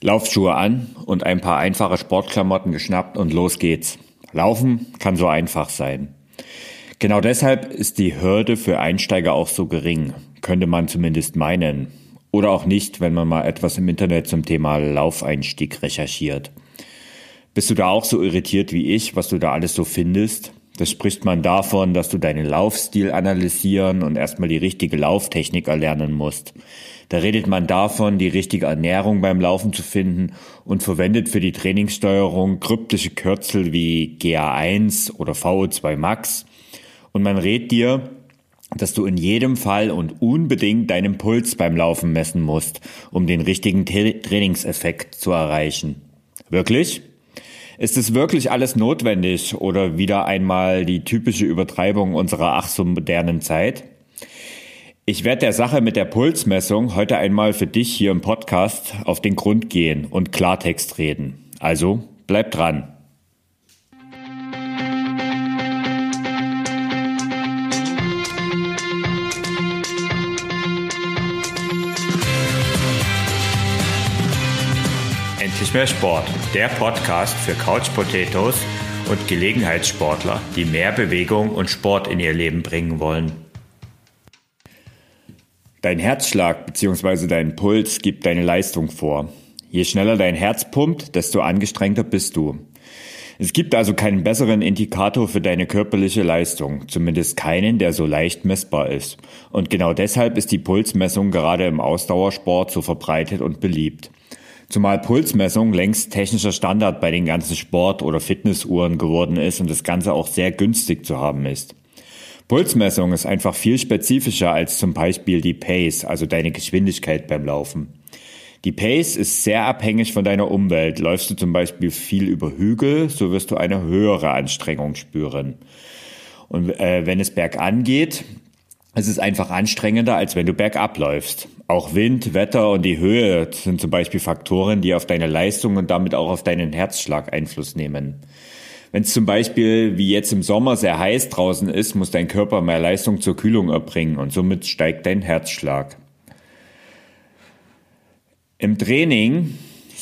Laufschuhe an und ein paar einfache Sportklamotten geschnappt und los geht's. Laufen kann so einfach sein. Genau deshalb ist die Hürde für Einsteiger auch so gering, könnte man zumindest meinen. Oder auch nicht, wenn man mal etwas im Internet zum Thema Laufeinstieg recherchiert. Bist du da auch so irritiert wie ich, was du da alles so findest? Das spricht man davon, dass du deinen Laufstil analysieren und erstmal die richtige Lauftechnik erlernen musst. Da redet man davon, die richtige Ernährung beim Laufen zu finden und verwendet für die Trainingssteuerung kryptische Kürzel wie GA1 oder VO2 Max. Und man rät dir, dass du in jedem Fall und unbedingt deinen Puls beim Laufen messen musst, um den richtigen Trainingseffekt zu erreichen. Wirklich? Ist es wirklich alles notwendig oder wieder einmal die typische Übertreibung unserer ach so modernen Zeit? Ich werde der Sache mit der Pulsmessung heute einmal für dich hier im Podcast auf den Grund gehen und Klartext reden. Also bleib dran. Endlich mehr Sport, der Podcast für Couch Potatoes und Gelegenheitssportler, die mehr Bewegung und Sport in ihr Leben bringen wollen. Dein Herzschlag bzw. dein Puls gibt deine Leistung vor. Je schneller dein Herz pumpt, desto angestrengter bist du. Es gibt also keinen besseren Indikator für deine körperliche Leistung, zumindest keinen, der so leicht messbar ist. Und genau deshalb ist die Pulsmessung gerade im Ausdauersport so verbreitet und beliebt. Zumal Pulsmessung längst technischer Standard bei den ganzen Sport- oder Fitnessuhren geworden ist und das Ganze auch sehr günstig zu haben ist. Pulsmessung ist einfach viel spezifischer als zum Beispiel die Pace, also deine Geschwindigkeit beim Laufen. Die Pace ist sehr abhängig von deiner Umwelt. Läufst du zum Beispiel viel über Hügel, so wirst du eine höhere Anstrengung spüren. Und äh, wenn es bergan geht, es ist einfach anstrengender, als wenn du bergab läufst. Auch Wind, Wetter und die Höhe sind zum Beispiel Faktoren, die auf deine Leistung und damit auch auf deinen Herzschlag Einfluss nehmen. Wenn es zum Beispiel wie jetzt im Sommer sehr heiß draußen ist, muss dein Körper mehr Leistung zur Kühlung erbringen und somit steigt dein Herzschlag. Im Training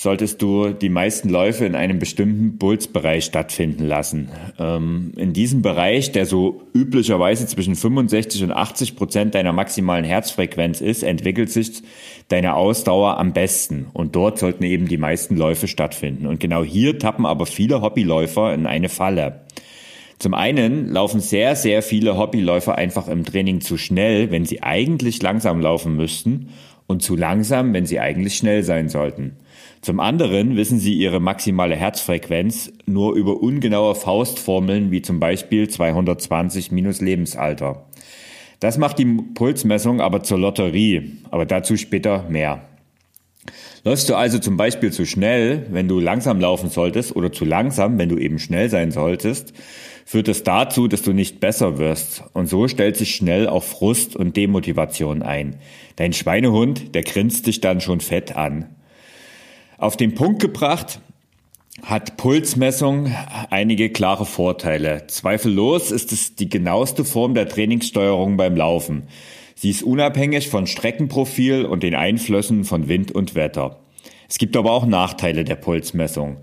solltest du die meisten Läufe in einem bestimmten Pulsbereich stattfinden lassen. Ähm, in diesem Bereich, der so üblicherweise zwischen 65 und 80 Prozent deiner maximalen Herzfrequenz ist, entwickelt sich deine Ausdauer am besten. Und dort sollten eben die meisten Läufe stattfinden. Und genau hier tappen aber viele Hobbyläufer in eine Falle. Zum einen laufen sehr, sehr viele Hobbyläufer einfach im Training zu schnell, wenn sie eigentlich langsam laufen müssten und zu langsam, wenn sie eigentlich schnell sein sollten. Zum anderen wissen sie ihre maximale Herzfrequenz nur über ungenaue Faustformeln wie zum Beispiel 220 minus Lebensalter. Das macht die Pulsmessung aber zur Lotterie, aber dazu später mehr. Läufst du also zum Beispiel zu schnell, wenn du langsam laufen solltest, oder zu langsam, wenn du eben schnell sein solltest, führt es dazu, dass du nicht besser wirst. Und so stellt sich schnell auch Frust und Demotivation ein. Dein Schweinehund, der grinst dich dann schon fett an. Auf den Punkt gebracht hat Pulsmessung einige klare Vorteile. Zweifellos ist es die genaueste Form der Trainingssteuerung beim Laufen. Sie ist unabhängig von Streckenprofil und den Einflüssen von Wind und Wetter. Es gibt aber auch Nachteile der Pulsmessung.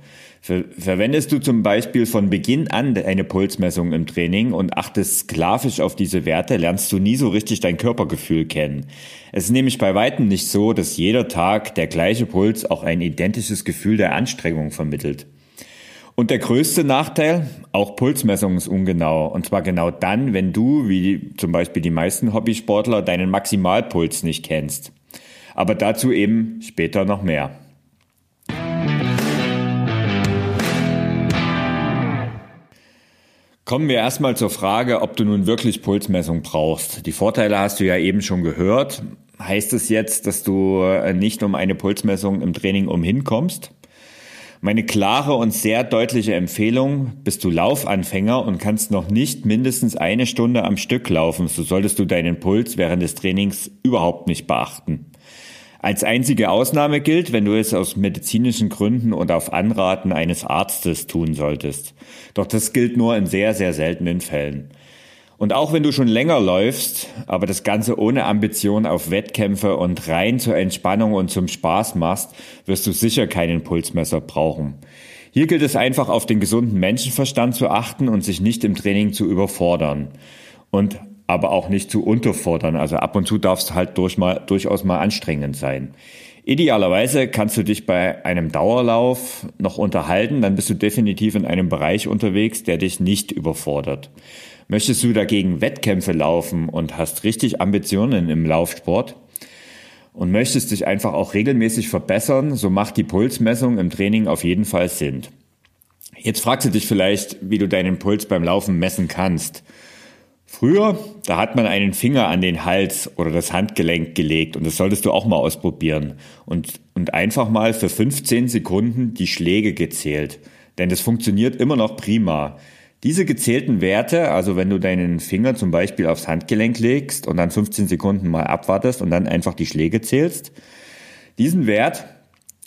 Ver verwendest du zum Beispiel von Beginn an eine Pulsmessung im Training und achtest sklavisch auf diese Werte, lernst du nie so richtig dein Körpergefühl kennen. Es ist nämlich bei weitem nicht so, dass jeder Tag der gleiche Puls auch ein identisches Gefühl der Anstrengung vermittelt. Und der größte Nachteil, auch Pulsmessung ist ungenau. Und zwar genau dann, wenn du, wie zum Beispiel die meisten Hobbysportler, deinen Maximalpuls nicht kennst. Aber dazu eben später noch mehr. Kommen wir erstmal zur Frage, ob du nun wirklich Pulsmessung brauchst. Die Vorteile hast du ja eben schon gehört. Heißt es jetzt, dass du äh, nicht um eine Pulsmessung im Training umhinkommst? Meine klare und sehr deutliche Empfehlung, bist du Laufanfänger und kannst noch nicht mindestens eine Stunde am Stück laufen, so solltest du deinen Puls während des Trainings überhaupt nicht beachten. Als einzige Ausnahme gilt, wenn du es aus medizinischen Gründen und auf Anraten eines Arztes tun solltest. Doch das gilt nur in sehr, sehr seltenen Fällen. Und auch wenn du schon länger läufst, aber das Ganze ohne Ambition auf Wettkämpfe und rein zur Entspannung und zum Spaß machst, wirst du sicher keinen Pulsmesser brauchen. Hier gilt es einfach auf den gesunden Menschenverstand zu achten und sich nicht im Training zu überfordern. Und aber auch nicht zu unterfordern. Also ab und zu darf es halt durch mal, durchaus mal anstrengend sein. Idealerweise kannst du dich bei einem Dauerlauf noch unterhalten, dann bist du definitiv in einem Bereich unterwegs, der dich nicht überfordert. Möchtest du dagegen Wettkämpfe laufen und hast richtig Ambitionen im Laufsport und möchtest dich einfach auch regelmäßig verbessern, so macht die Pulsmessung im Training auf jeden Fall Sinn. Jetzt fragst du dich vielleicht, wie du deinen Puls beim Laufen messen kannst. Früher, da hat man einen Finger an den Hals oder das Handgelenk gelegt und das solltest du auch mal ausprobieren und, und einfach mal für 15 Sekunden die Schläge gezählt. Denn das funktioniert immer noch prima. Diese gezählten Werte, also wenn du deinen Finger zum Beispiel aufs Handgelenk legst und dann 15 Sekunden mal abwartest und dann einfach die Schläge zählst, diesen Wert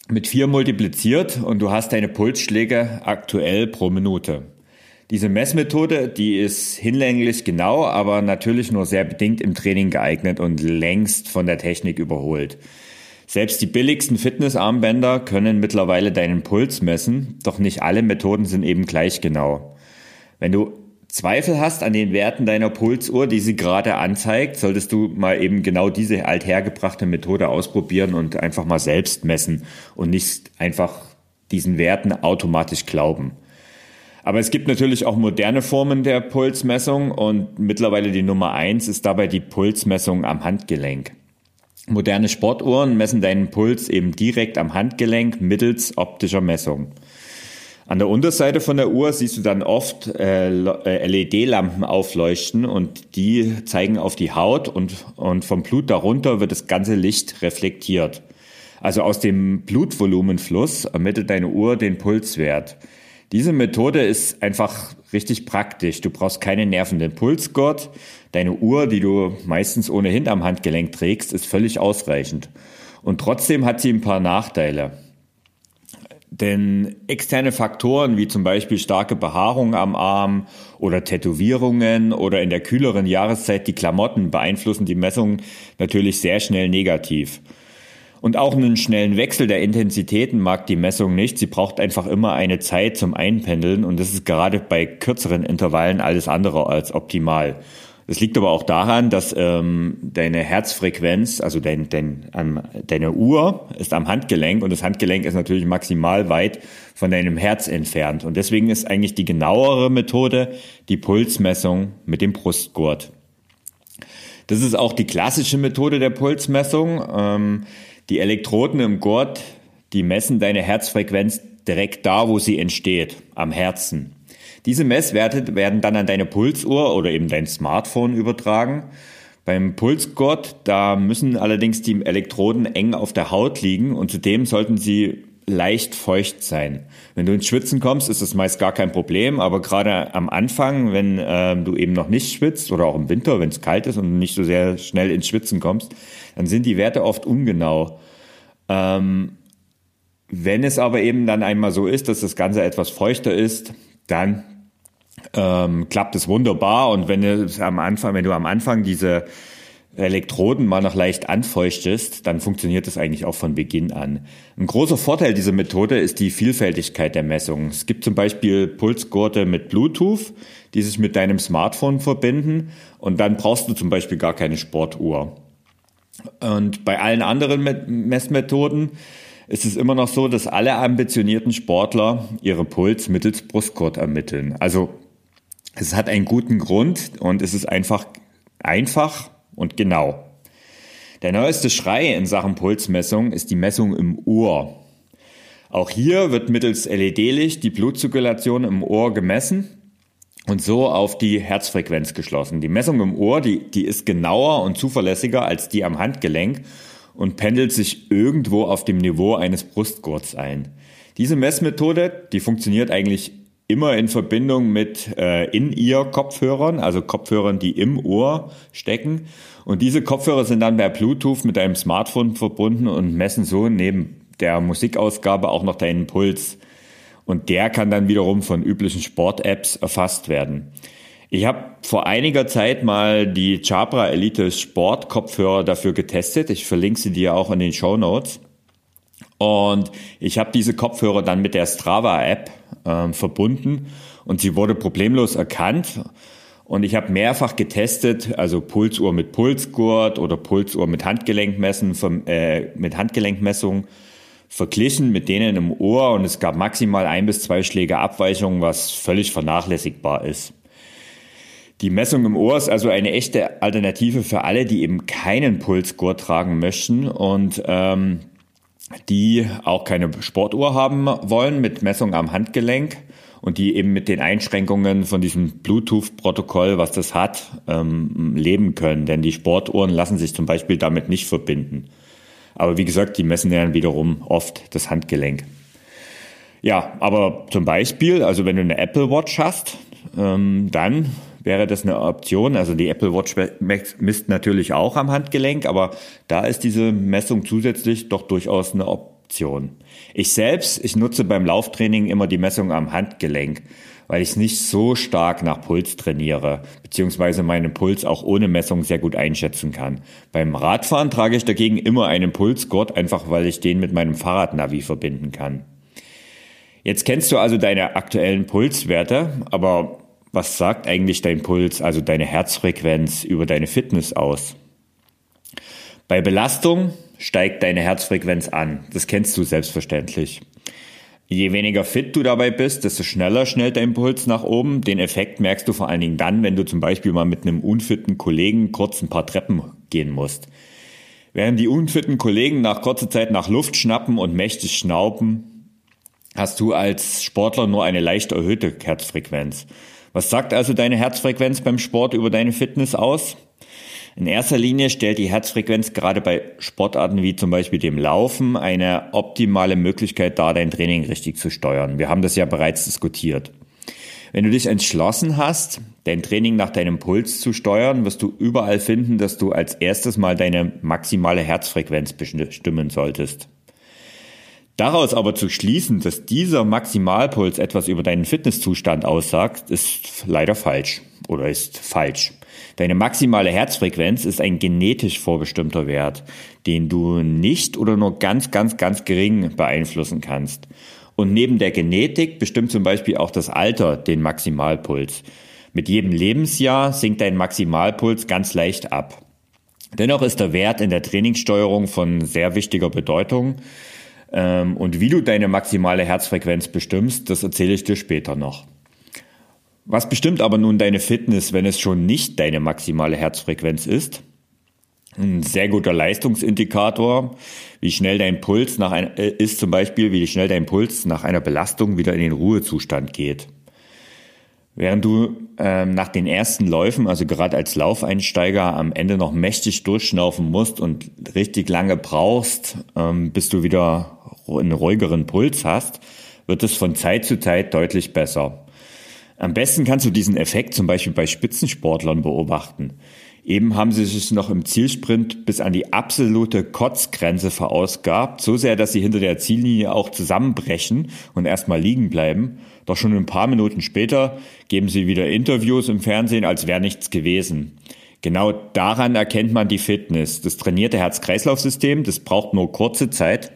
mit vier multipliziert und du hast deine Pulsschläge aktuell pro Minute. Diese Messmethode, die ist hinlänglich genau, aber natürlich nur sehr bedingt im Training geeignet und längst von der Technik überholt. Selbst die billigsten Fitnessarmbänder können mittlerweile deinen Puls messen, doch nicht alle Methoden sind eben gleich genau. Wenn du Zweifel hast an den Werten deiner Pulsuhr, die sie gerade anzeigt, solltest du mal eben genau diese althergebrachte Methode ausprobieren und einfach mal selbst messen und nicht einfach diesen Werten automatisch glauben. Aber es gibt natürlich auch moderne Formen der Pulsmessung und mittlerweile die Nummer eins ist dabei die Pulsmessung am Handgelenk. Moderne Sportuhren messen deinen Puls eben direkt am Handgelenk mittels optischer Messung. An der Unterseite von der Uhr siehst du dann oft äh, äh LED-Lampen aufleuchten und die zeigen auf die Haut und, und vom Blut darunter wird das ganze Licht reflektiert. Also aus dem Blutvolumenfluss ermittelt deine Uhr den Pulswert. Diese Methode ist einfach richtig praktisch. Du brauchst keinen nervenden Pulsgurt. Deine Uhr, die du meistens ohnehin am Handgelenk trägst, ist völlig ausreichend. Und trotzdem hat sie ein paar Nachteile. Denn externe Faktoren wie zum Beispiel starke Behaarung am Arm oder Tätowierungen oder in der kühleren Jahreszeit die Klamotten beeinflussen die Messung natürlich sehr schnell negativ. Und auch einen schnellen Wechsel der Intensitäten mag die Messung nicht. Sie braucht einfach immer eine Zeit zum Einpendeln und das ist gerade bei kürzeren Intervallen alles andere als optimal. Das liegt aber auch daran, dass ähm, deine Herzfrequenz, also dein, dein, ähm, deine Uhr ist am Handgelenk und das Handgelenk ist natürlich maximal weit von deinem Herz entfernt. Und deswegen ist eigentlich die genauere Methode die Pulsmessung mit dem Brustgurt. Das ist auch die klassische Methode der Pulsmessung. Ähm, die Elektroden im Gurt, die messen deine Herzfrequenz direkt da, wo sie entsteht, am Herzen. Diese Messwerte werden dann an deine Pulsuhr oder eben dein Smartphone übertragen. Beim Pulsgurt, da müssen allerdings die Elektroden eng auf der Haut liegen und zudem sollten sie leicht feucht sein. Wenn du ins Schwitzen kommst, ist das meist gar kein Problem, aber gerade am Anfang, wenn äh, du eben noch nicht schwitzt oder auch im Winter, wenn es kalt ist und nicht so sehr schnell ins Schwitzen kommst, dann sind die Werte oft ungenau. Ähm, wenn es aber eben dann einmal so ist, dass das Ganze etwas feuchter ist, dann ähm, klappt es wunderbar. Und wenn du am Anfang, wenn du am Anfang diese Elektroden mal noch leicht anfeuchtest, dann funktioniert das eigentlich auch von Beginn an. Ein großer Vorteil dieser Methode ist die Vielfältigkeit der Messungen. Es gibt zum Beispiel Pulsgurte mit Bluetooth, die sich mit deinem Smartphone verbinden und dann brauchst du zum Beispiel gar keine Sportuhr. Und bei allen anderen Messmethoden ist es immer noch so, dass alle ambitionierten Sportler ihre Puls mittels Brustgurt ermitteln. Also es hat einen guten Grund und es ist einfach einfach und genau. Der neueste Schrei in Sachen Pulsmessung ist die Messung im Ohr. Auch hier wird mittels LED-Licht die Blutzirkulation im Ohr gemessen und so auf die Herzfrequenz geschlossen. Die Messung im Ohr, die, die ist genauer und zuverlässiger als die am Handgelenk und pendelt sich irgendwo auf dem Niveau eines Brustgurts ein. Diese Messmethode, die funktioniert eigentlich immer in Verbindung mit äh, In-Ear-Kopfhörern, also Kopfhörern, die im Ohr stecken. Und diese Kopfhörer sind dann per Bluetooth mit deinem Smartphone verbunden und messen so neben der Musikausgabe auch noch deinen Puls. Und der kann dann wiederum von üblichen Sport-Apps erfasst werden. Ich habe vor einiger Zeit mal die Jabra Elite Sport Kopfhörer dafür getestet. Ich verlinke sie dir auch in den Show Notes. Und ich habe diese Kopfhörer dann mit der Strava App äh, verbunden und sie wurde problemlos erkannt. Und ich habe mehrfach getestet, also Pulsuhr mit Pulsgurt oder Pulsuhr mit Handgelenkmessen, äh, mit Handgelenkmessung verglichen mit denen im Ohr und es gab maximal ein bis zwei Schläge Abweichung, was völlig vernachlässigbar ist. Die Messung im Ohr ist also eine echte Alternative für alle, die eben keinen Pulsgurt tragen möchten und ähm, die auch keine Sportuhr haben wollen mit Messung am Handgelenk und die eben mit den Einschränkungen von diesem Bluetooth-Protokoll, was das hat, ähm, leben können. Denn die Sportuhren lassen sich zum Beispiel damit nicht verbinden. Aber wie gesagt, die messen dann wiederum oft das Handgelenk. Ja, aber zum Beispiel, also wenn du eine Apple Watch hast, ähm, dann wäre das eine Option. Also die Apple Watch misst natürlich auch am Handgelenk, aber da ist diese Messung zusätzlich doch durchaus eine Option. Ich selbst, ich nutze beim Lauftraining immer die Messung am Handgelenk, weil ich nicht so stark nach Puls trainiere, beziehungsweise meinen Puls auch ohne Messung sehr gut einschätzen kann. Beim Radfahren trage ich dagegen immer einen Pulsgurt, einfach weil ich den mit meinem Fahrradnavi verbinden kann. Jetzt kennst du also deine aktuellen Pulswerte, aber was sagt eigentlich dein Puls, also deine Herzfrequenz über deine Fitness aus? Bei Belastung steigt deine Herzfrequenz an. Das kennst du selbstverständlich. Je weniger fit du dabei bist, desto schneller schnellt dein Puls nach oben. Den Effekt merkst du vor allen Dingen dann, wenn du zum Beispiel mal mit einem unfitten Kollegen kurz ein paar Treppen gehen musst. Während die unfitten Kollegen nach kurzer Zeit nach Luft schnappen und mächtig schnauben, hast du als Sportler nur eine leicht erhöhte Herzfrequenz. Was sagt also deine Herzfrequenz beim Sport über deine Fitness aus? In erster Linie stellt die Herzfrequenz gerade bei Sportarten wie zum Beispiel dem Laufen eine optimale Möglichkeit dar, dein Training richtig zu steuern. Wir haben das ja bereits diskutiert. Wenn du dich entschlossen hast, dein Training nach deinem Puls zu steuern, wirst du überall finden, dass du als erstes mal deine maximale Herzfrequenz bestimmen solltest. Daraus aber zu schließen, dass dieser Maximalpuls etwas über deinen Fitnesszustand aussagt, ist leider falsch oder ist falsch. Deine maximale Herzfrequenz ist ein genetisch vorbestimmter Wert, den du nicht oder nur ganz, ganz, ganz gering beeinflussen kannst. Und neben der Genetik bestimmt zum Beispiel auch das Alter den Maximalpuls. Mit jedem Lebensjahr sinkt dein Maximalpuls ganz leicht ab. Dennoch ist der Wert in der Trainingssteuerung von sehr wichtiger Bedeutung. Ähm, und wie du deine maximale Herzfrequenz bestimmst, das erzähle ich dir später noch. Was bestimmt aber nun deine Fitness, wenn es schon nicht deine maximale Herzfrequenz ist? Ein sehr guter Leistungsindikator, wie schnell dein Puls nach ein, äh, ist zum Beispiel, wie schnell dein Puls nach einer Belastung wieder in den Ruhezustand geht. Während du ähm, nach den ersten Läufen, also gerade als Laufeinsteiger, am Ende noch mächtig durchschnaufen musst und richtig lange brauchst, ähm, bis du wieder einen ruhigeren Puls hast, wird es von Zeit zu Zeit deutlich besser. Am besten kannst du diesen Effekt zum Beispiel bei Spitzensportlern beobachten. Eben haben sie sich noch im Zielsprint bis an die absolute Kotzgrenze verausgabt, so sehr, dass sie hinter der Ziellinie auch zusammenbrechen und erstmal liegen bleiben. Doch schon ein paar Minuten später geben sie wieder Interviews im Fernsehen, als wäre nichts gewesen. Genau daran erkennt man die Fitness. Das trainierte Herz-Kreislauf-System, das braucht nur kurze Zeit,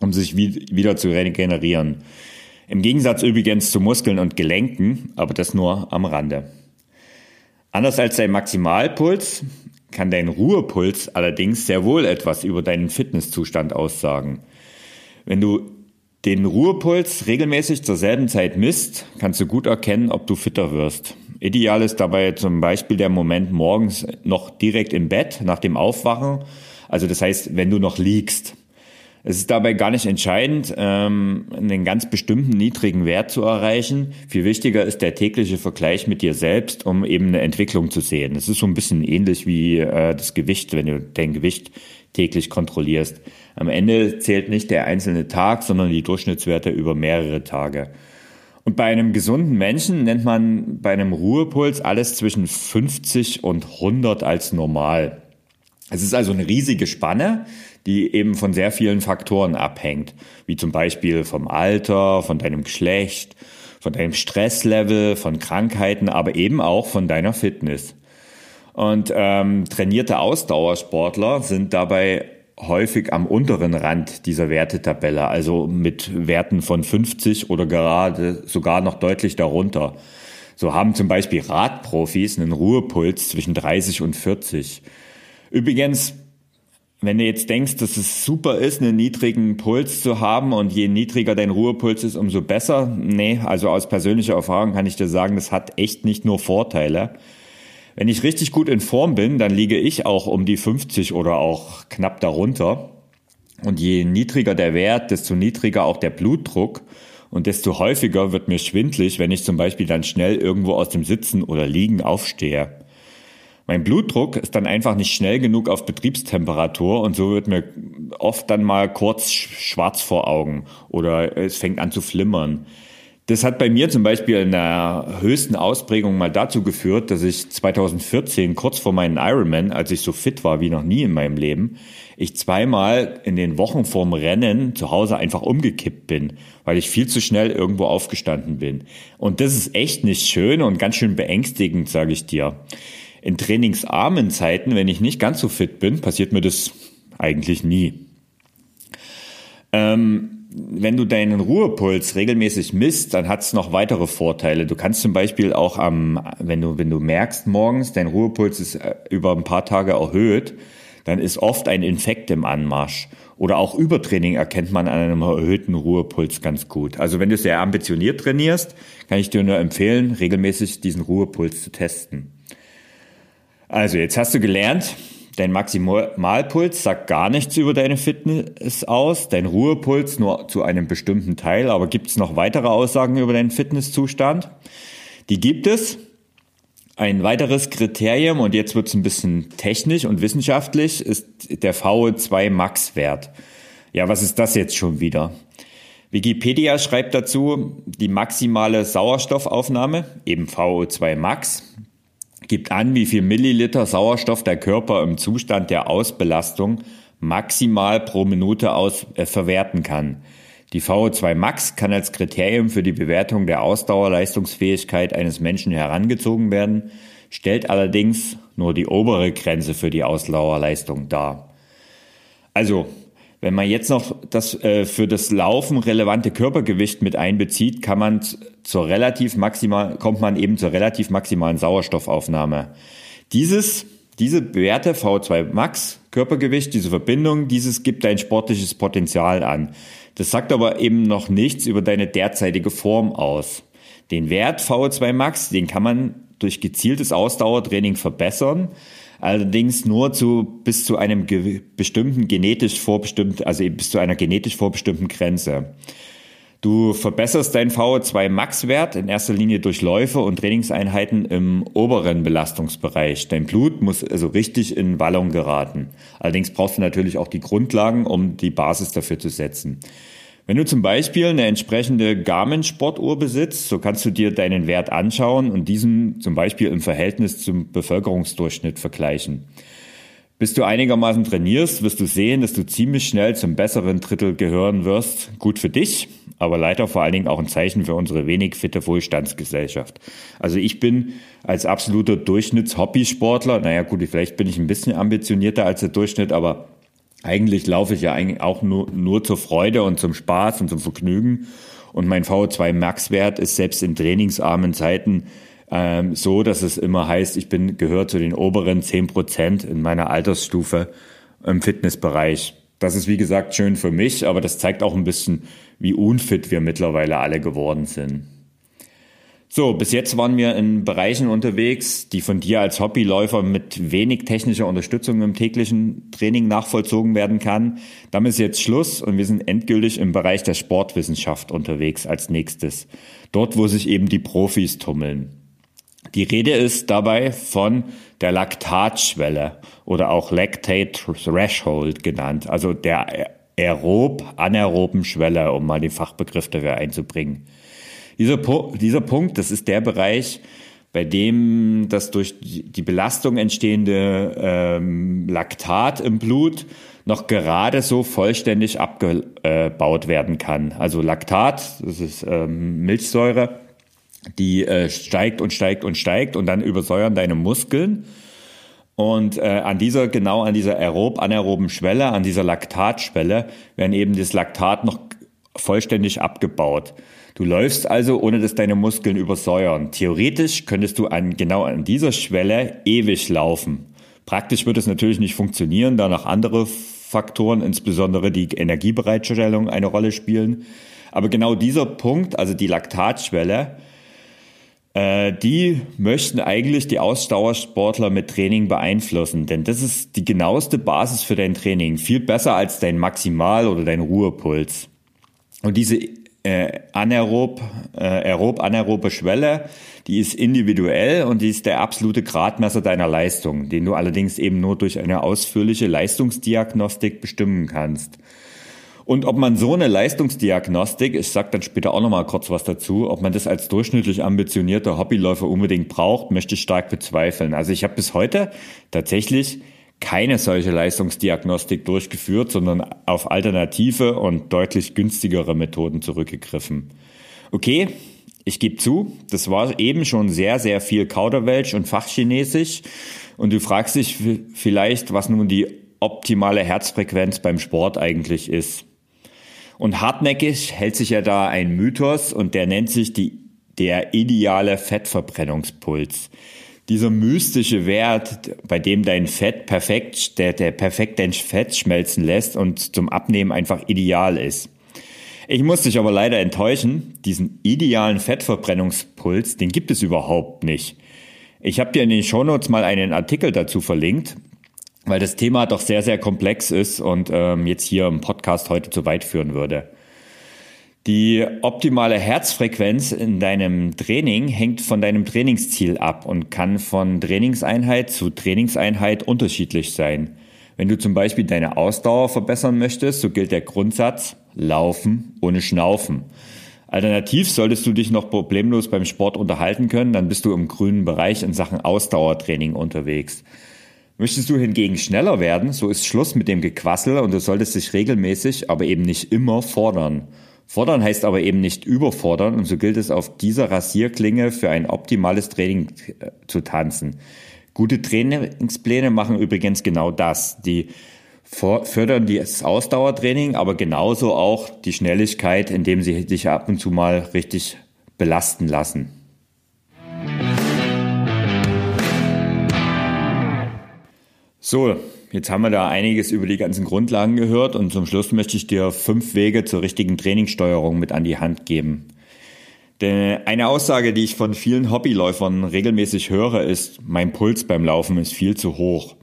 um sich wieder zu regenerieren. Im Gegensatz übrigens zu Muskeln und Gelenken, aber das nur am Rande. Anders als dein Maximalpuls kann dein Ruhepuls allerdings sehr wohl etwas über deinen Fitnesszustand aussagen. Wenn du den Ruhepuls regelmäßig zur selben Zeit misst, kannst du gut erkennen, ob du fitter wirst. Ideal ist dabei zum Beispiel der Moment morgens noch direkt im Bett nach dem Aufwachen. Also das heißt, wenn du noch liegst. Es ist dabei gar nicht entscheidend, ähm, einen ganz bestimmten niedrigen Wert zu erreichen. Viel wichtiger ist der tägliche Vergleich mit dir selbst, um eben eine Entwicklung zu sehen. Es ist so ein bisschen ähnlich wie äh, das Gewicht, wenn du dein Gewicht täglich kontrollierst. Am Ende zählt nicht der einzelne Tag, sondern die Durchschnittswerte über mehrere Tage. Und bei einem gesunden Menschen nennt man bei einem Ruhepuls alles zwischen 50 und 100 als normal. Es ist also eine riesige Spanne, die eben von sehr vielen Faktoren abhängt, wie zum Beispiel vom Alter, von deinem Geschlecht, von deinem Stresslevel, von Krankheiten, aber eben auch von deiner Fitness. Und ähm, trainierte Ausdauersportler sind dabei häufig am unteren Rand dieser Wertetabelle, also mit Werten von 50 oder gerade sogar noch deutlich darunter. So haben zum Beispiel Radprofis einen Ruhepuls zwischen 30 und 40. Übrigens, wenn du jetzt denkst, dass es super ist, einen niedrigen Puls zu haben und je niedriger dein Ruhepuls ist, umso besser. Nee, also aus persönlicher Erfahrung kann ich dir sagen, das hat echt nicht nur Vorteile. Wenn ich richtig gut in Form bin, dann liege ich auch um die 50 oder auch knapp darunter. Und je niedriger der Wert, desto niedriger auch der Blutdruck und desto häufiger wird mir schwindlig, wenn ich zum Beispiel dann schnell irgendwo aus dem Sitzen oder Liegen aufstehe. Mein Blutdruck ist dann einfach nicht schnell genug auf Betriebstemperatur und so wird mir oft dann mal kurz schwarz vor Augen oder es fängt an zu flimmern. Das hat bei mir zum Beispiel in der höchsten Ausprägung mal dazu geführt, dass ich 2014 kurz vor meinem Ironman, als ich so fit war wie noch nie in meinem Leben, ich zweimal in den Wochen vorm Rennen zu Hause einfach umgekippt bin, weil ich viel zu schnell irgendwo aufgestanden bin. Und das ist echt nicht schön und ganz schön beängstigend, sage ich dir. In trainingsarmen Zeiten, wenn ich nicht ganz so fit bin, passiert mir das eigentlich nie. Ähm, wenn du deinen Ruhepuls regelmäßig misst, dann hat es noch weitere Vorteile. Du kannst zum Beispiel auch am, wenn du, wenn du merkst morgens, dein Ruhepuls ist äh, über ein paar Tage erhöht, dann ist oft ein Infekt im Anmarsch. Oder auch Übertraining erkennt man an einem erhöhten Ruhepuls ganz gut. Also wenn du sehr ambitioniert trainierst, kann ich dir nur empfehlen, regelmäßig diesen Ruhepuls zu testen. Also jetzt hast du gelernt, Dein Maximalpuls sagt gar nichts über deine Fitness aus, dein Ruhepuls nur zu einem bestimmten Teil, aber gibt es noch weitere Aussagen über deinen Fitnesszustand? Die gibt es. Ein weiteres Kriterium, und jetzt wird es ein bisschen technisch und wissenschaftlich, ist der VO2 Max-Wert. Ja, was ist das jetzt schon wieder? Wikipedia schreibt dazu, die maximale Sauerstoffaufnahme, eben VO2 Max, gibt an, wie viel Milliliter Sauerstoff der Körper im Zustand der Ausbelastung maximal pro Minute aus, äh, verwerten kann. Die VO2 Max kann als Kriterium für die Bewertung der Ausdauerleistungsfähigkeit eines Menschen herangezogen werden, stellt allerdings nur die obere Grenze für die Ausdauerleistung dar. Also wenn man jetzt noch das äh, für das Laufen relevante Körpergewicht mit einbezieht, kann man zur relativ maximal, kommt man eben zur relativ maximalen Sauerstoffaufnahme. Dieses, diese Werte V2 Max, Körpergewicht, diese Verbindung, dieses gibt dein sportliches Potenzial an. Das sagt aber eben noch nichts über deine derzeitige Form aus. Den Wert VO2 Max, den kann man durch gezieltes Ausdauertraining verbessern allerdings nur zu bis zu einem bestimmten genetisch vorbestimmten, also bis zu einer genetisch vorbestimmten Grenze. Du verbesserst deinen VO2 Max-Wert in erster Linie durch Läufe und Trainingseinheiten im oberen Belastungsbereich. Dein Blut muss also richtig in Wallung geraten. Allerdings brauchst du natürlich auch die Grundlagen, um die Basis dafür zu setzen. Wenn du zum Beispiel eine entsprechende Garmin-Sportuhr besitzt, so kannst du dir deinen Wert anschauen und diesen zum Beispiel im Verhältnis zum Bevölkerungsdurchschnitt vergleichen. Bis du einigermaßen trainierst, wirst du sehen, dass du ziemlich schnell zum besseren Drittel gehören wirst. Gut für dich, aber leider vor allen Dingen auch ein Zeichen für unsere wenig fitte Wohlstandsgesellschaft. Also ich bin als absoluter Durchschnitts-Hobbysportler, naja gut, vielleicht bin ich ein bisschen ambitionierter als der Durchschnitt, aber eigentlich laufe ich ja eigentlich auch nur, nur zur Freude und zum Spaß und zum Vergnügen. Und mein VO2 Max-Wert ist selbst in trainingsarmen Zeiten ähm, so, dass es immer heißt, ich bin gehört zu den oberen zehn Prozent in meiner Altersstufe im Fitnessbereich. Das ist wie gesagt schön für mich, aber das zeigt auch ein bisschen, wie unfit wir mittlerweile alle geworden sind. So, bis jetzt waren wir in Bereichen unterwegs, die von dir als Hobbyläufer mit wenig technischer Unterstützung im täglichen Training nachvollzogen werden kann. Damit ist jetzt Schluss und wir sind endgültig im Bereich der Sportwissenschaft unterwegs als nächstes. Dort, wo sich eben die Profis tummeln. Die Rede ist dabei von der Laktatschwelle oder auch Lactate Threshold genannt, also der aerob-anaeroben Schwelle, um mal den Fachbegriff dafür einzubringen. Dieser, dieser Punkt, das ist der Bereich, bei dem das durch die Belastung entstehende ähm, Laktat im Blut noch gerade so vollständig abgebaut werden kann. Also Laktat, das ist ähm, Milchsäure, die äh, steigt und steigt und steigt und dann übersäuern deine Muskeln. Und äh, an dieser, genau an dieser aerob-anaeroben Schwelle, an dieser Laktatschwelle, werden eben das Laktat noch vollständig abgebaut. Du läufst also, ohne dass deine Muskeln übersäuern. Theoretisch könntest du an, genau an dieser Schwelle ewig laufen. Praktisch wird es natürlich nicht funktionieren, da noch andere Faktoren, insbesondere die Energiebereitstellung, eine Rolle spielen. Aber genau dieser Punkt, also die Laktatschwelle, äh, die möchten eigentlich die Ausdauersportler mit Training beeinflussen, denn das ist die genaueste Basis für dein Training, viel besser als dein Maximal- oder dein Ruhepuls. Und diese äh, anaerob, äh, aerob anaerobe Schwelle, die ist individuell und die ist der absolute Gradmesser deiner Leistung, den du allerdings eben nur durch eine ausführliche Leistungsdiagnostik bestimmen kannst. Und ob man so eine Leistungsdiagnostik, ich sage dann später auch nochmal kurz was dazu, ob man das als durchschnittlich ambitionierter Hobbyläufer unbedingt braucht, möchte ich stark bezweifeln. Also ich habe bis heute tatsächlich keine solche Leistungsdiagnostik durchgeführt, sondern auf alternative und deutlich günstigere Methoden zurückgegriffen. Okay, ich gebe zu, das war eben schon sehr, sehr viel Kauderwelsch und Fachchinesisch. Und du fragst dich vielleicht, was nun die optimale Herzfrequenz beim Sport eigentlich ist. Und hartnäckig hält sich ja da ein Mythos und der nennt sich die, der ideale Fettverbrennungspuls. Dieser mystische Wert, bei dem dein Fett perfekt, der, der perfekt dein Fett schmelzen lässt und zum Abnehmen einfach ideal ist. Ich muss dich aber leider enttäuschen, diesen idealen Fettverbrennungspuls, den gibt es überhaupt nicht. Ich habe dir in den Shownotes mal einen Artikel dazu verlinkt, weil das Thema doch sehr, sehr komplex ist und ähm, jetzt hier im Podcast heute zu weit führen würde. Die optimale Herzfrequenz in deinem Training hängt von deinem Trainingsziel ab und kann von Trainingseinheit zu Trainingseinheit unterschiedlich sein. Wenn du zum Beispiel deine Ausdauer verbessern möchtest, so gilt der Grundsatz Laufen ohne Schnaufen. Alternativ solltest du dich noch problemlos beim Sport unterhalten können, dann bist du im grünen Bereich in Sachen Ausdauertraining unterwegs. Möchtest du hingegen schneller werden, so ist Schluss mit dem Gequassel und du solltest dich regelmäßig, aber eben nicht immer fordern. Fordern heißt aber eben nicht überfordern und so gilt es auf dieser Rasierklinge für ein optimales Training äh, zu tanzen. Gute Trainingspläne machen übrigens genau das. Die fördern das Ausdauertraining, aber genauso auch die Schnelligkeit, indem sie sich ab und zu mal richtig belasten lassen. So, jetzt haben wir da einiges über die ganzen Grundlagen gehört und zum Schluss möchte ich dir fünf Wege zur richtigen Trainingssteuerung mit an die Hand geben. Denn eine Aussage, die ich von vielen Hobbyläufern regelmäßig höre, ist, mein Puls beim Laufen ist viel zu hoch.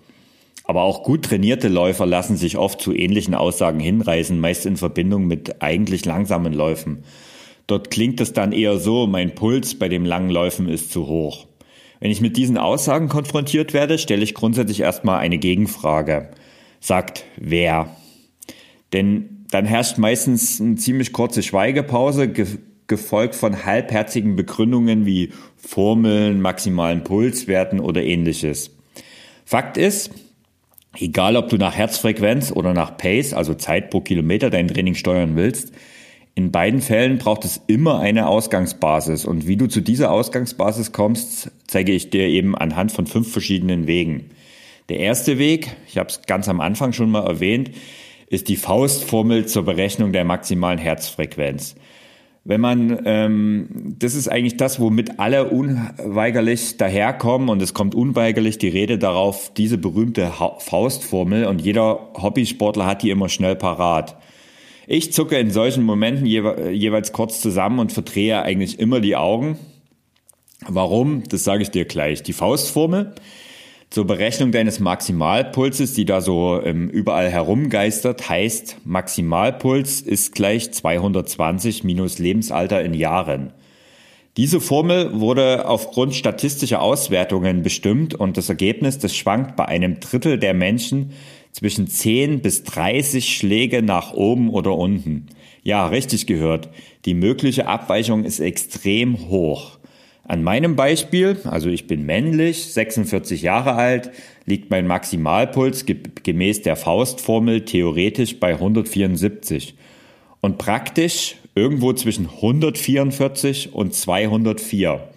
Aber auch gut trainierte Läufer lassen sich oft zu ähnlichen Aussagen hinreißen, meist in Verbindung mit eigentlich langsamen Läufen. Dort klingt es dann eher so, mein Puls bei dem langen Läufen ist zu hoch. Wenn ich mit diesen Aussagen konfrontiert werde, stelle ich grundsätzlich erstmal eine Gegenfrage. Sagt wer? Denn dann herrscht meistens eine ziemlich kurze Schweigepause, gefolgt von halbherzigen Begründungen wie Formeln, maximalen Pulswerten oder ähnliches. Fakt ist, egal ob du nach Herzfrequenz oder nach Pace, also Zeit pro Kilometer dein Training steuern willst, in beiden Fällen braucht es immer eine Ausgangsbasis und wie du zu dieser Ausgangsbasis kommst, zeige ich dir eben anhand von fünf verschiedenen Wegen. Der erste Weg, ich habe es ganz am Anfang schon mal erwähnt, ist die Faustformel zur Berechnung der maximalen Herzfrequenz. Wenn man, ähm, das ist eigentlich das, womit alle unweigerlich daherkommen und es kommt unweigerlich die Rede darauf, diese berühmte Faustformel und jeder Hobbysportler hat die immer schnell parat. Ich zucke in solchen Momenten jewe jeweils kurz zusammen und verdrehe eigentlich immer die Augen. Warum? Das sage ich dir gleich. Die Faustformel zur Berechnung deines Maximalpulses, die da so ähm, überall herumgeistert, heißt Maximalpuls ist gleich 220 minus Lebensalter in Jahren. Diese Formel wurde aufgrund statistischer Auswertungen bestimmt und das Ergebnis, das schwankt bei einem Drittel der Menschen zwischen 10 bis 30 Schläge nach oben oder unten. Ja, richtig gehört. Die mögliche Abweichung ist extrem hoch. An meinem Beispiel, also ich bin männlich, 46 Jahre alt, liegt mein Maximalpuls gemäß der Faustformel theoretisch bei 174. Und praktisch irgendwo zwischen 144 und 204.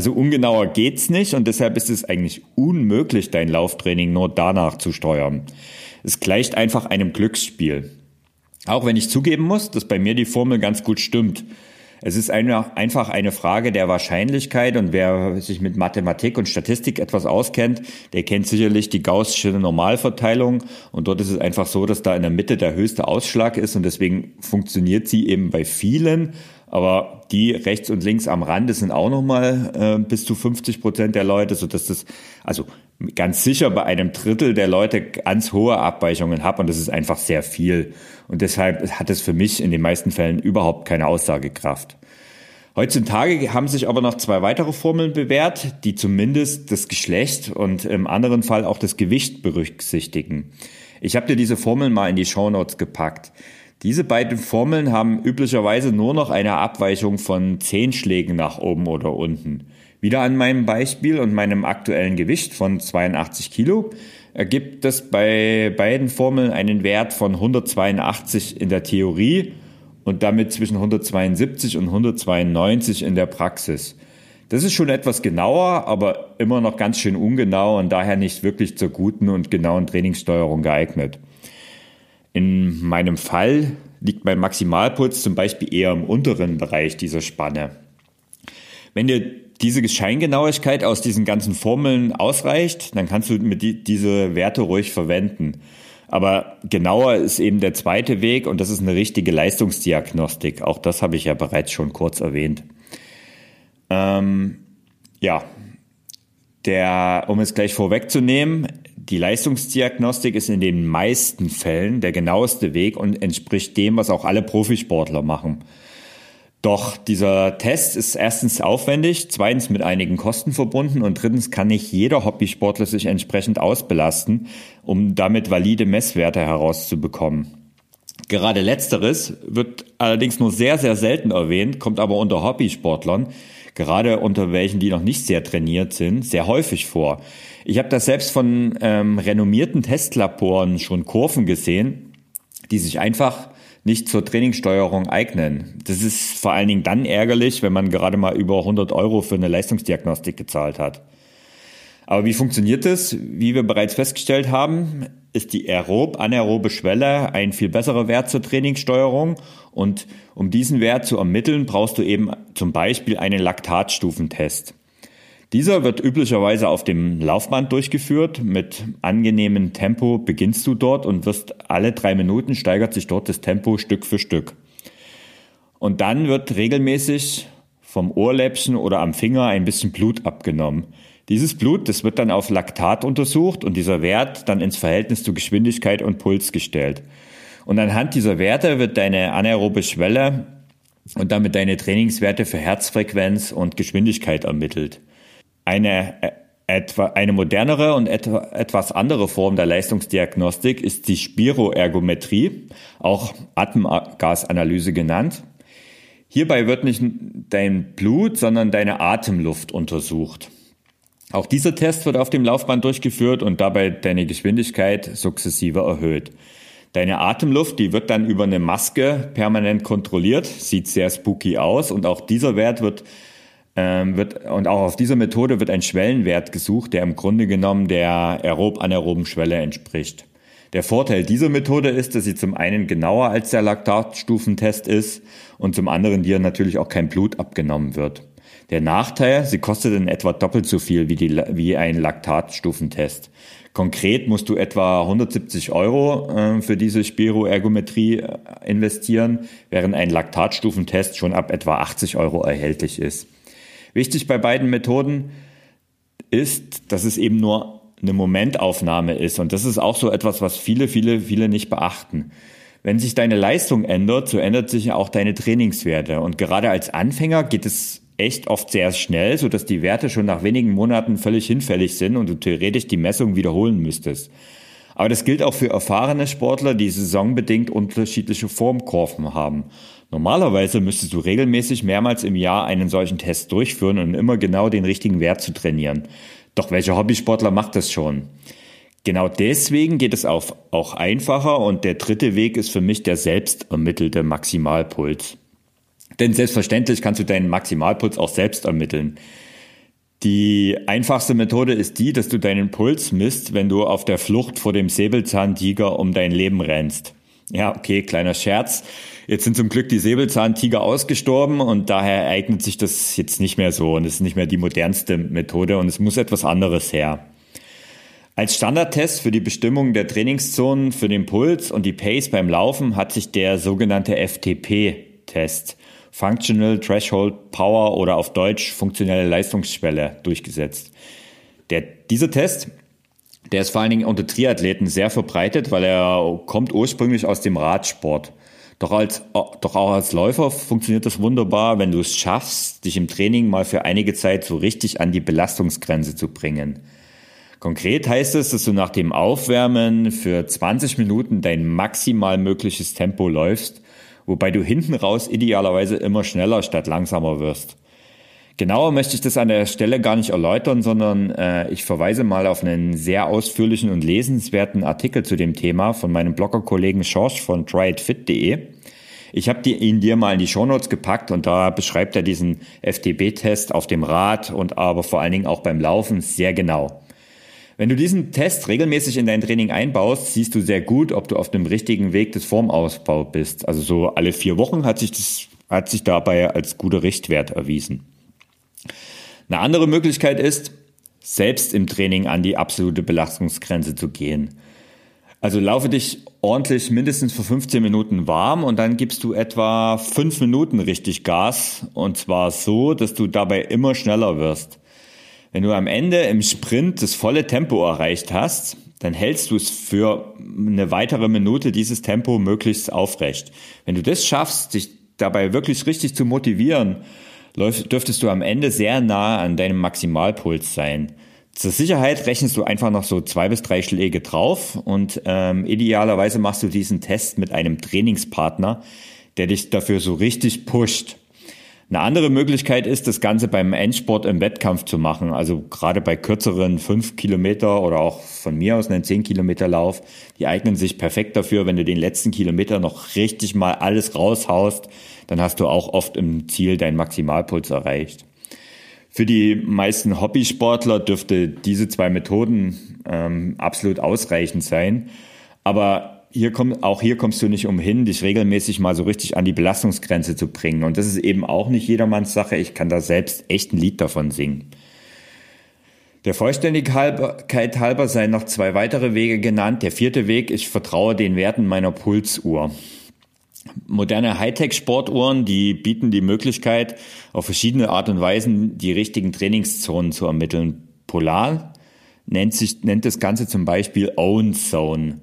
Also ungenauer geht's nicht und deshalb ist es eigentlich unmöglich, dein Lauftraining nur danach zu steuern. Es gleicht einfach einem Glücksspiel. Auch wenn ich zugeben muss, dass bei mir die Formel ganz gut stimmt. Es ist einfach eine Frage der Wahrscheinlichkeit und wer sich mit Mathematik und Statistik etwas auskennt, der kennt sicherlich die gaussische Normalverteilung und dort ist es einfach so, dass da in der Mitte der höchste Ausschlag ist und deswegen funktioniert sie eben bei vielen, aber die rechts und links am Rand, das sind auch nochmal äh, bis zu 50 Prozent der Leute, so dass das also ganz sicher bei einem Drittel der Leute ganz hohe Abweichungen hat und das ist einfach sehr viel. Und deshalb hat es für mich in den meisten Fällen überhaupt keine Aussagekraft. Heutzutage haben sich aber noch zwei weitere Formeln bewährt, die zumindest das Geschlecht und im anderen Fall auch das Gewicht berücksichtigen. Ich habe dir diese Formeln mal in die Show Notes gepackt. Diese beiden Formeln haben üblicherweise nur noch eine Abweichung von zehn Schlägen nach oben oder unten. Wieder an meinem Beispiel und meinem aktuellen Gewicht von 82 Kilo ergibt es bei beiden Formeln einen Wert von 182 in der Theorie und damit zwischen 172 und 192 in der Praxis. Das ist schon etwas genauer, aber immer noch ganz schön ungenau und daher nicht wirklich zur guten und genauen Trainingssteuerung geeignet. In meinem Fall liegt mein Maximalpuls zum Beispiel eher im unteren Bereich dieser Spanne. Wenn dir diese Scheingenauigkeit aus diesen ganzen Formeln ausreicht, dann kannst du die, diese Werte ruhig verwenden. Aber genauer ist eben der zweite Weg und das ist eine richtige Leistungsdiagnostik. Auch das habe ich ja bereits schon kurz erwähnt. Ähm, ja, der, um es gleich vorwegzunehmen, die Leistungsdiagnostik ist in den meisten Fällen der genaueste Weg und entspricht dem, was auch alle Profisportler machen. Doch dieser Test ist erstens aufwendig, zweitens mit einigen Kosten verbunden und drittens kann nicht jeder Hobbysportler sich entsprechend ausbelasten, um damit valide Messwerte herauszubekommen. Gerade letzteres wird allerdings nur sehr, sehr selten erwähnt, kommt aber unter Hobbysportlern, gerade unter welchen, die noch nicht sehr trainiert sind, sehr häufig vor. Ich habe das selbst von ähm, renommierten Testlaboren schon Kurven gesehen, die sich einfach nicht zur Trainingssteuerung eignen. Das ist vor allen Dingen dann ärgerlich, wenn man gerade mal über 100 Euro für eine Leistungsdiagnostik gezahlt hat. Aber wie funktioniert das? Wie wir bereits festgestellt haben, ist die aerob-anaerobe Schwelle ein viel besserer Wert zur Trainingssteuerung. Und um diesen Wert zu ermitteln, brauchst du eben zum Beispiel einen Laktatstufentest. Dieser wird üblicherweise auf dem Laufband durchgeführt. Mit angenehmem Tempo beginnst du dort und wirst alle drei Minuten steigert sich dort das Tempo Stück für Stück. Und dann wird regelmäßig vom Ohrläppchen oder am Finger ein bisschen Blut abgenommen. Dieses Blut, das wird dann auf Laktat untersucht und dieser Wert dann ins Verhältnis zu Geschwindigkeit und Puls gestellt. Und anhand dieser Werte wird deine anaerobe Schwelle und damit deine Trainingswerte für Herzfrequenz und Geschwindigkeit ermittelt. Eine, äh, etwa, eine modernere und etwa, etwas andere Form der Leistungsdiagnostik ist die Spiroergometrie, auch Atemgasanalyse genannt. Hierbei wird nicht dein Blut, sondern deine Atemluft untersucht. Auch dieser Test wird auf dem Laufband durchgeführt und dabei deine Geschwindigkeit sukzessive erhöht. Deine Atemluft, die wird dann über eine Maske permanent kontrolliert, sieht sehr spooky aus und auch dieser Wert wird ähm, wird, und auch auf dieser Methode wird ein Schwellenwert gesucht, der im Grunde genommen der aerob-anaeroben Schwelle entspricht. Der Vorteil dieser Methode ist, dass sie zum einen genauer als der Laktatstufentest ist und zum anderen dir natürlich auch kein Blut abgenommen wird. Der Nachteil, sie kostet in etwa doppelt so viel wie, die, wie ein Laktatstufentest. Konkret musst du etwa 170 Euro äh, für diese Spiroergometrie äh, investieren, während ein Laktatstufentest schon ab etwa 80 Euro erhältlich ist. Wichtig bei beiden Methoden ist, dass es eben nur eine Momentaufnahme ist. Und das ist auch so etwas, was viele, viele, viele nicht beachten. Wenn sich deine Leistung ändert, so ändert sich auch deine Trainingswerte. Und gerade als Anfänger geht es echt oft sehr schnell, so dass die Werte schon nach wenigen Monaten völlig hinfällig sind und du theoretisch die Messung wiederholen müsstest. Aber das gilt auch für erfahrene Sportler, die saisonbedingt unterschiedliche Formkurven haben. Normalerweise müsstest du regelmäßig mehrmals im Jahr einen solchen Test durchführen und immer genau den richtigen Wert zu trainieren. Doch welcher Hobbysportler macht das schon? Genau deswegen geht es auch einfacher und der dritte Weg ist für mich der selbst ermittelte Maximalpuls. Denn selbstverständlich kannst du deinen Maximalpuls auch selbst ermitteln. Die einfachste Methode ist die, dass du deinen Puls misst, wenn du auf der Flucht vor dem Säbelzahntiger um dein Leben rennst. Ja, okay, kleiner Scherz. Jetzt sind zum Glück die Säbelzahntiger ausgestorben und daher eignet sich das jetzt nicht mehr so und es ist nicht mehr die modernste Methode und es muss etwas anderes her. Als Standardtest für die Bestimmung der Trainingszonen für den Puls und die Pace beim Laufen hat sich der sogenannte FTP-Test Functional Threshold Power oder auf Deutsch funktionelle Leistungsschwelle durchgesetzt. Der, dieser Test, der ist vor allen Dingen unter Triathleten sehr verbreitet, weil er kommt ursprünglich aus dem Radsport. Doch, als, doch auch als Läufer funktioniert das wunderbar, wenn du es schaffst, dich im Training mal für einige Zeit so richtig an die Belastungsgrenze zu bringen. Konkret heißt es, dass du nach dem Aufwärmen für 20 Minuten dein maximal mögliches Tempo läufst wobei du hinten raus idealerweise immer schneller statt langsamer wirst. Genauer möchte ich das an der Stelle gar nicht erläutern, sondern äh, ich verweise mal auf einen sehr ausführlichen und lesenswerten Artikel zu dem Thema von meinem Bloggerkollegen Schorsch von tryitfit.de. Ich habe ihn dir mal in die Shownotes gepackt und da beschreibt er diesen FTB-Test auf dem Rad und aber vor allen Dingen auch beim Laufen sehr genau. Wenn du diesen Test regelmäßig in dein Training einbaust, siehst du sehr gut, ob du auf dem richtigen Weg des Formausbaus bist. Also so alle vier Wochen hat sich das, hat sich dabei als guter Richtwert erwiesen. Eine andere Möglichkeit ist, selbst im Training an die absolute Belastungsgrenze zu gehen. Also laufe dich ordentlich mindestens für 15 Minuten warm und dann gibst du etwa fünf Minuten richtig Gas und zwar so, dass du dabei immer schneller wirst. Wenn du am Ende im Sprint das volle Tempo erreicht hast, dann hältst du es für eine weitere Minute dieses Tempo möglichst aufrecht. Wenn du das schaffst, dich dabei wirklich richtig zu motivieren, dürftest du am Ende sehr nah an deinem Maximalpuls sein. Zur Sicherheit rechnest du einfach noch so zwei bis drei Schläge drauf und ähm, idealerweise machst du diesen Test mit einem Trainingspartner, der dich dafür so richtig pusht. Eine andere Möglichkeit ist, das Ganze beim Endsport im Wettkampf zu machen. Also gerade bei kürzeren fünf Kilometer oder auch von mir aus einen zehn Kilometer Lauf. Die eignen sich perfekt dafür, wenn du den letzten Kilometer noch richtig mal alles raushaust, dann hast du auch oft im Ziel deinen Maximalpuls erreicht. Für die meisten Hobbysportler dürfte diese zwei Methoden ähm, absolut ausreichend sein. Aber hier komm, auch hier kommst du nicht umhin, dich regelmäßig mal so richtig an die Belastungsgrenze zu bringen. Und das ist eben auch nicht jedermanns Sache. Ich kann da selbst echt ein Lied davon singen. Der Vollständigkeit halber seien noch zwei weitere Wege genannt. Der vierte Weg, ich vertraue den Werten meiner Pulsuhr. Moderne Hightech-Sportuhren, die bieten die Möglichkeit, auf verschiedene Art und Weisen die richtigen Trainingszonen zu ermitteln. Polar nennt, sich, nennt das Ganze zum Beispiel Own Zone.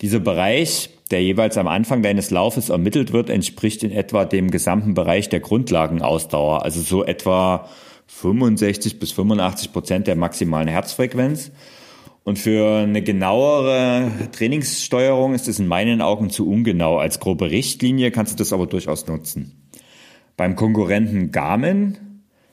Dieser Bereich, der jeweils am Anfang deines Laufes ermittelt wird, entspricht in etwa dem gesamten Bereich der Grundlagenausdauer, also so etwa 65 bis 85 Prozent der maximalen Herzfrequenz. Und für eine genauere Trainingssteuerung ist es in meinen Augen zu ungenau. Als grobe Richtlinie kannst du das aber durchaus nutzen. Beim Konkurrenten Garmin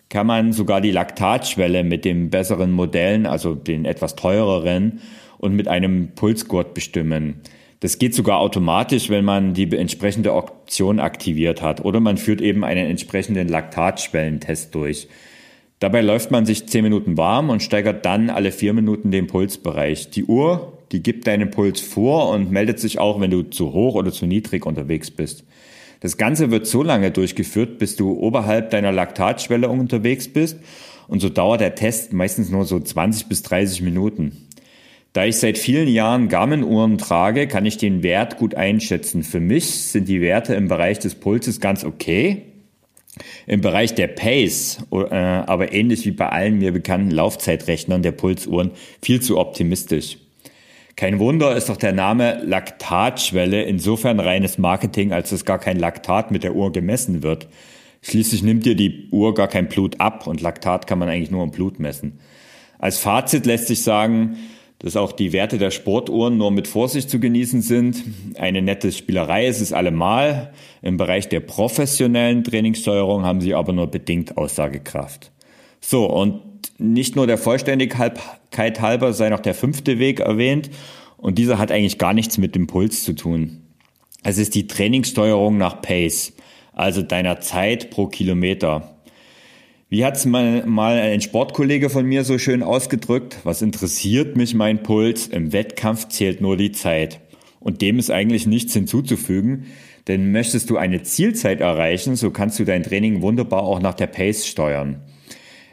kann man sogar die Laktatschwelle mit den besseren Modellen, also den etwas teureren, und mit einem Pulsgurt bestimmen. Das geht sogar automatisch, wenn man die entsprechende Option aktiviert hat oder man führt eben einen entsprechenden Laktatschwellentest durch. Dabei läuft man sich 10 Minuten warm und steigert dann alle 4 Minuten den Pulsbereich. Die Uhr, die gibt deinen Puls vor und meldet sich auch, wenn du zu hoch oder zu niedrig unterwegs bist. Das Ganze wird so lange durchgeführt, bis du oberhalb deiner Laktatschwelle unterwegs bist und so dauert der Test meistens nur so 20 bis 30 Minuten. Da ich seit vielen Jahren Garmin-Uhren trage, kann ich den Wert gut einschätzen. Für mich sind die Werte im Bereich des Pulses ganz okay. Im Bereich der Pace, äh, aber ähnlich wie bei allen mir bekannten Laufzeitrechnern der Pulsuhren, viel zu optimistisch. Kein Wunder ist doch der Name Laktatschwelle insofern reines Marketing, als es gar kein Laktat mit der Uhr gemessen wird. Schließlich nimmt dir die Uhr gar kein Blut ab und Laktat kann man eigentlich nur im Blut messen. Als Fazit lässt sich sagen, dass auch die Werte der Sportuhren nur mit Vorsicht zu genießen sind. Eine nette Spielerei ist es allemal. Im Bereich der professionellen Trainingssteuerung haben sie aber nur bedingt Aussagekraft. So, und nicht nur der Vollständigkeit halber sei noch der fünfte Weg erwähnt. Und dieser hat eigentlich gar nichts mit dem Puls zu tun. Es ist die Trainingssteuerung nach Pace. also deiner Zeit pro Kilometer. Wie hat's mal, mal ein Sportkollege von mir so schön ausgedrückt? Was interessiert mich mein Puls? Im Wettkampf zählt nur die Zeit. Und dem ist eigentlich nichts hinzuzufügen, denn möchtest du eine Zielzeit erreichen, so kannst du dein Training wunderbar auch nach der Pace steuern.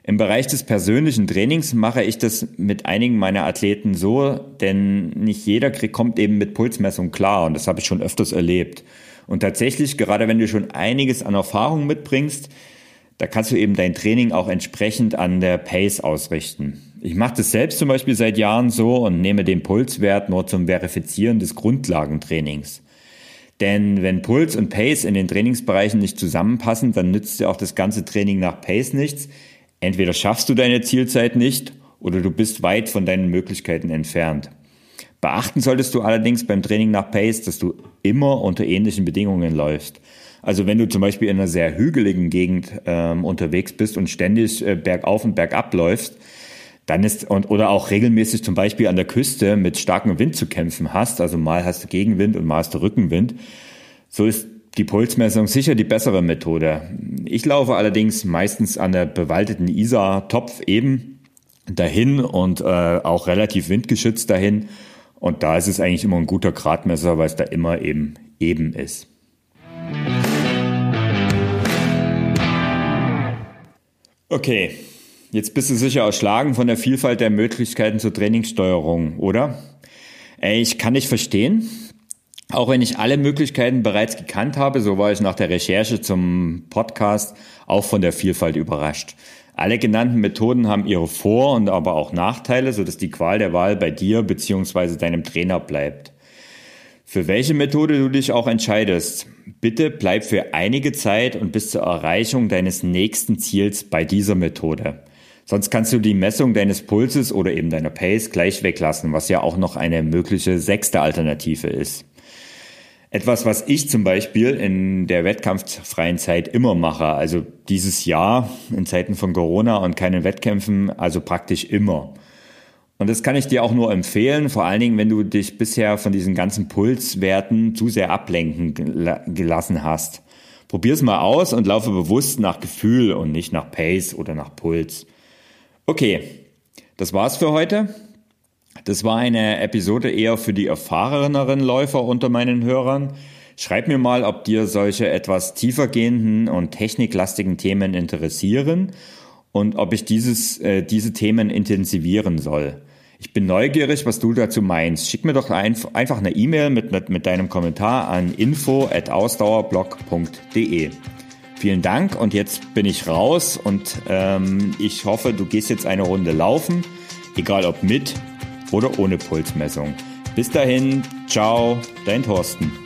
Im Bereich des persönlichen Trainings mache ich das mit einigen meiner Athleten so, denn nicht jeder kommt eben mit Pulsmessung klar und das habe ich schon öfters erlebt. Und tatsächlich, gerade wenn du schon einiges an Erfahrung mitbringst, da kannst du eben dein Training auch entsprechend an der Pace ausrichten. Ich mache das selbst zum Beispiel seit Jahren so und nehme den Pulswert nur zum Verifizieren des Grundlagentrainings. Denn wenn Puls und Pace in den Trainingsbereichen nicht zusammenpassen, dann nützt dir auch das ganze Training nach Pace nichts. Entweder schaffst du deine Zielzeit nicht oder du bist weit von deinen Möglichkeiten entfernt. Beachten solltest du allerdings beim Training nach Pace, dass du immer unter ähnlichen Bedingungen läufst. Also wenn du zum Beispiel in einer sehr hügeligen Gegend ähm, unterwegs bist und ständig äh, bergauf und bergab läufst, dann ist und oder auch regelmäßig zum Beispiel an der Küste mit starkem Wind zu kämpfen hast, also mal hast du Gegenwind und mal hast du Rückenwind, so ist die Pulsmessung sicher die bessere Methode. Ich laufe allerdings meistens an der bewaldeten Isar-Topf eben dahin und äh, auch relativ windgeschützt dahin. Und da ist es eigentlich immer ein guter Gradmesser, weil es da immer eben eben ist. Okay, jetzt bist du sicher erschlagen von der Vielfalt der Möglichkeiten zur Trainingssteuerung, oder? Ey, ich kann dich verstehen. Auch wenn ich alle Möglichkeiten bereits gekannt habe, so war ich nach der Recherche zum Podcast auch von der Vielfalt überrascht. Alle genannten Methoden haben ihre Vor- und aber auch Nachteile, sodass die Qual der Wahl bei dir bzw. deinem Trainer bleibt. Für welche Methode du dich auch entscheidest, bitte bleib für einige Zeit und bis zur Erreichung deines nächsten Ziels bei dieser Methode. Sonst kannst du die Messung deines Pulses oder eben deiner Pace gleich weglassen, was ja auch noch eine mögliche sechste Alternative ist. Etwas, was ich zum Beispiel in der wettkampffreien Zeit immer mache, also dieses Jahr in Zeiten von Corona und keinen Wettkämpfen, also praktisch immer. Und das kann ich dir auch nur empfehlen, vor allen Dingen, wenn du dich bisher von diesen ganzen Pulswerten zu sehr ablenken gelassen hast. Probier's mal aus und laufe bewusst nach Gefühl und nicht nach Pace oder nach Puls. Okay, das war's für heute. Das war eine Episode eher für die erfahreneren Läufer unter meinen Hörern. Schreib mir mal, ob dir solche etwas tiefergehenden und techniklastigen Themen interessieren und ob ich dieses, äh, diese Themen intensivieren soll. Ich bin neugierig, was du dazu meinst. Schick mir doch ein, einfach eine E-Mail mit, mit, mit deinem Kommentar an info.ausdauerblog.de. Vielen Dank und jetzt bin ich raus und ähm, ich hoffe, du gehst jetzt eine Runde laufen, egal ob mit oder ohne Pulsmessung. Bis dahin, ciao, dein Thorsten.